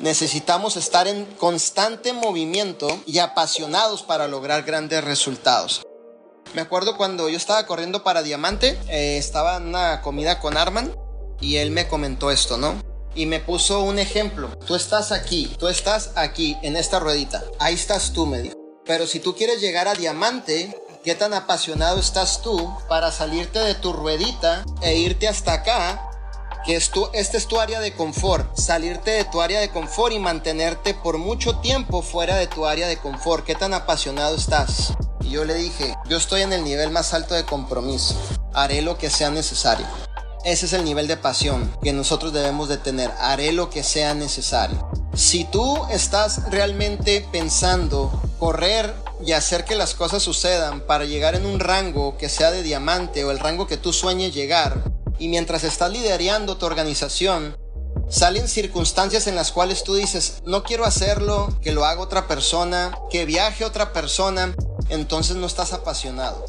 necesitamos estar en constante movimiento y apasionados para lograr grandes resultados. Me acuerdo cuando yo estaba corriendo para Diamante, eh, estaba en una comida con Arman y él me comentó esto, ¿no? Y me puso un ejemplo. Tú estás aquí, tú estás aquí, en esta ruedita. Ahí estás tú, me dijo. Pero si tú quieres llegar a Diamante, ¿qué tan apasionado estás tú para salirte de tu ruedita e irte hasta acá que es tu, este es tu área de confort, salirte de tu área de confort y mantenerte por mucho tiempo fuera de tu área de confort. ¿Qué tan apasionado estás? Y yo le dije, yo estoy en el nivel más alto de compromiso, haré lo que sea necesario. Ese es el nivel de pasión que nosotros debemos de tener, haré lo que sea necesario. Si tú estás realmente pensando correr y hacer que las cosas sucedan para llegar en un rango que sea de diamante o el rango que tú sueñes llegar, y mientras estás liderando tu organización, salen circunstancias en las cuales tú dices, no quiero hacerlo, que lo haga otra persona, que viaje otra persona, entonces no estás apasionado.